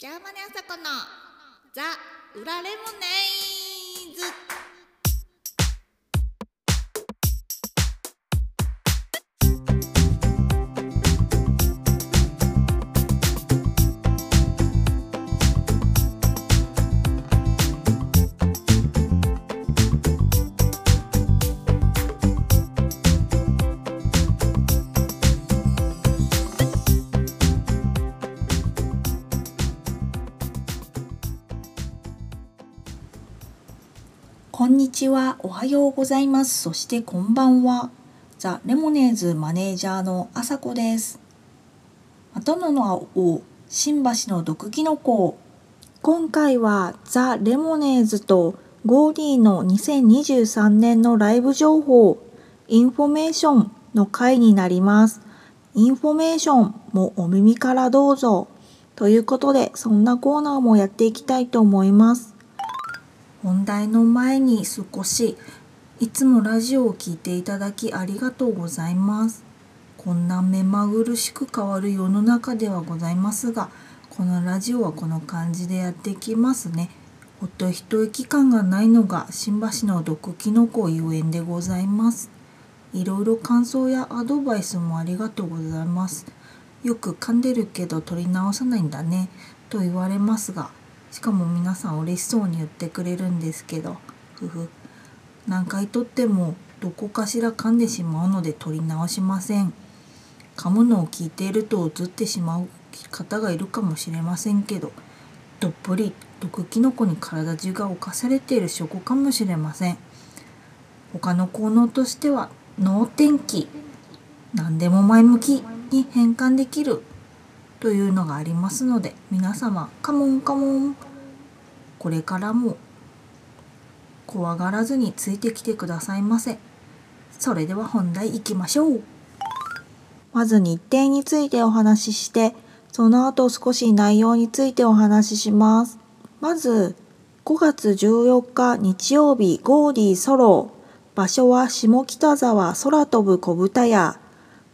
ジャーマネあさこのザ・裏レモネイズ。こんにちは、おはようございます。そしてこんばんは。ザ・レモネーズマネージャーのあさこです。またの名を、新橋の毒キノコ。今回はザ・レモネーズとゴーディーの2023年のライブ情報、インフォメーションの回になります。インフォメーションもお耳からどうぞ。ということで、そんなコーナーもやっていきたいと思います。本題の前に少しいつもラジオを聞いていただきありがとうございます。こんな目まぐるしく変わる世の中ではございますがこのラジオはこの感じでやっていきますね。ほっと一息感がないのが新橋の毒キノコゆえんでございます。いろいろ感想やアドバイスもありがとうございます。よく噛んでるけど取り直さないんだね。と言われますがしかも皆さん嬉しそうに言ってくれるんですけどふふ。何回撮ってもどこかしら噛んでしまうので撮り直しません。噛むのを聞いていると映ってしまう方がいるかもしれませんけどどっぷり毒キノコに体中が侵されている証拠かもしれません。他の効能としては脳天気。何でも前向きに変換できる。というのがありますので皆様カモンカモン。これからも怖がらずについてきてくださいませ。それでは本題いきましょう。まず日程についてお話ししてその後少し内容についてお話しします。まず5月14日日曜日ゴーディソロ。場所は下北沢空飛ぶ小豚屋。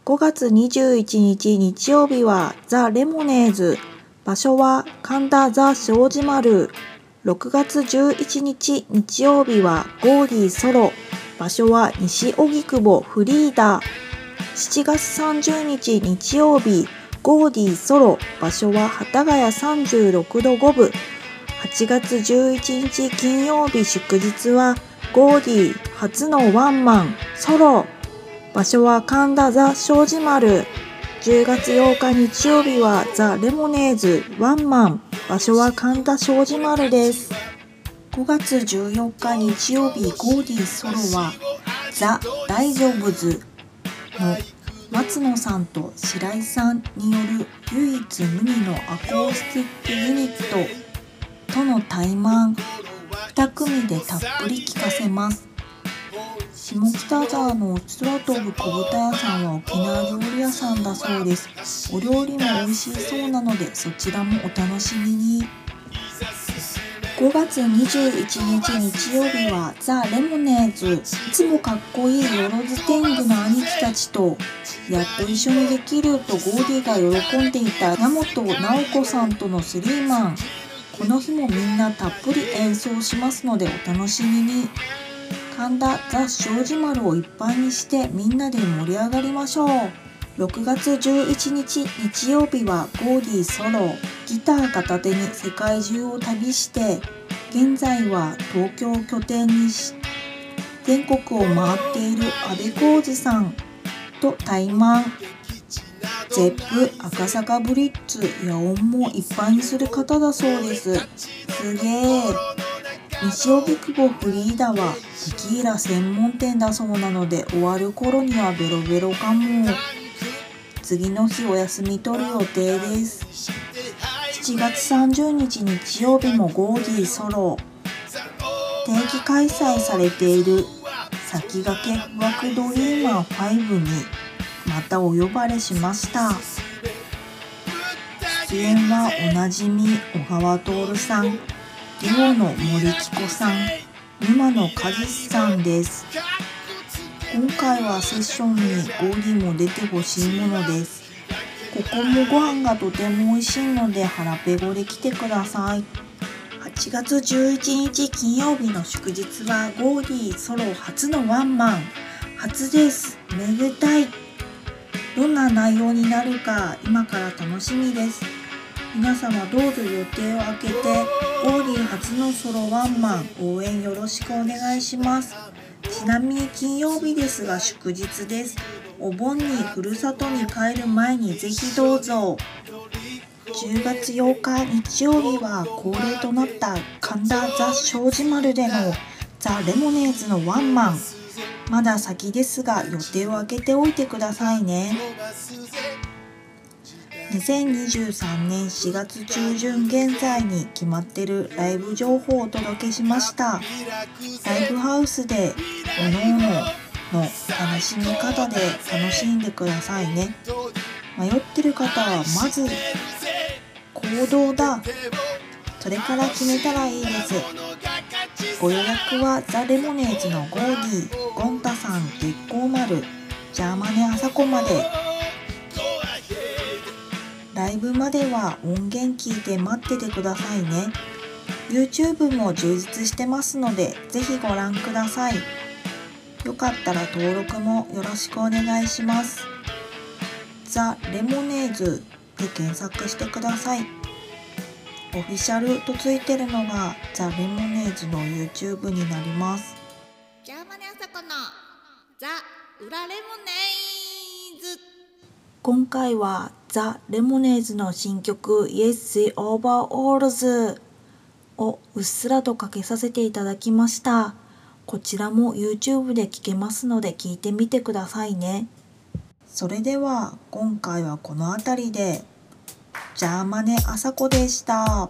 5月21日日曜日はザ・レモネーズ。場所は神田ザ・庄司丸6月11日日曜日はゴーディソロ。場所は西荻窪フリーダ。7月30日日曜日ゴーディーソロ。場所は幡ヶ谷36度5分。8月11日金曜日祝日はゴーディー初のワンマンソロ。場所は神田ザ・庄司丸。10月8日日曜日はザ・レモネーズ。ワンマン。場所は神田庄司丸です。5月14日日曜日ゴーディソロはザ・大丈夫ズの松野さんと白井さんによる唯一無二のアコースティックユニットとの対マン。2組でたっぷり聴かせます。下北沢の空飛ぶ小豚屋さんは沖縄料理屋さんだそうです。お料理も美味しそうなのでそちらもお楽しみに。5月21日日曜日はザ・レモネーズいつもかっこいいよろず天狗の兄貴たちとやっと一緒にできるとゴーディが喜んでいた山本直子さんとのスリーマン。この日もみんなたっぷり演奏しますのでお楽しみに。神田ザ・庄司丸をいっぱいにしてみんなで盛り上がりましょう。6月11日日曜日はゴーディーソロ。ギター片手に世界中を旅して現在は東京を拠点にし全国を回っている阿部浩二さんと対マン。ゼップ赤坂ブリッツ野音もいっぱいにする方だそうです。すげえ西荻窪フリーダはテキーラ専門店だそうなので終わる頃にはベロベロかも。次の日お休み取る予定です。7月30日日曜日もゴーディーソロ定期開催されている。先駆け不惑ドリーマー5にまたお呼ばれしました。出演はおなじみ小川徹さん。デュオの森木子さん沼野和志さんです。今回はセッションにゴーディも出てほしいものです。ここもご飯がとても美味しいので腹ペコで来てください。8月11日金曜日の祝日はゴーディーソロ初のワンマン。初です。めでたい。どんな内容になるか今から楽しみです。皆様どうぞ予定を空けてゴーディー初のソロワンマン応援よろしくお願いします。ちなみに金曜日ですが祝日です。お盆にふるさとに帰る前にぜひどうぞ。10月8日日曜日は恒例となった神田ザ・庄司丸でのザ・レモネーズのワンマン。まだ先ですが予定を空けておいてくださいね。2023年4月中旬現在に決まってるライブ情報をお届けしました。ライブハウスでおのおのの楽しみ方で楽しんでくださいね。迷ってる方はまず行動だ。それから決めたらいいです。ご予約はザ・レモネーズのゴーディーゴンタさん月光丸ジャーマネあさこまでライブまでは音源聞いて待っててくださいね。YouTube も充実してますのでぜひご覧ください。よかったら登録もよろしくお願いします。ザ・レモネーズで検索してください。オフィシャルとついてるのがザ・レモネーズの YouTube になります。ジャーマネあさこのザ・裏レモネーズ。今回はザ・レモネーズの新曲 Yes the Overalls をうっすらとかけさせていただきましたこちらも YouTube で聴けますので聞いてみてくださいねそれでは今回はこの辺りでジャーマネあさこでした。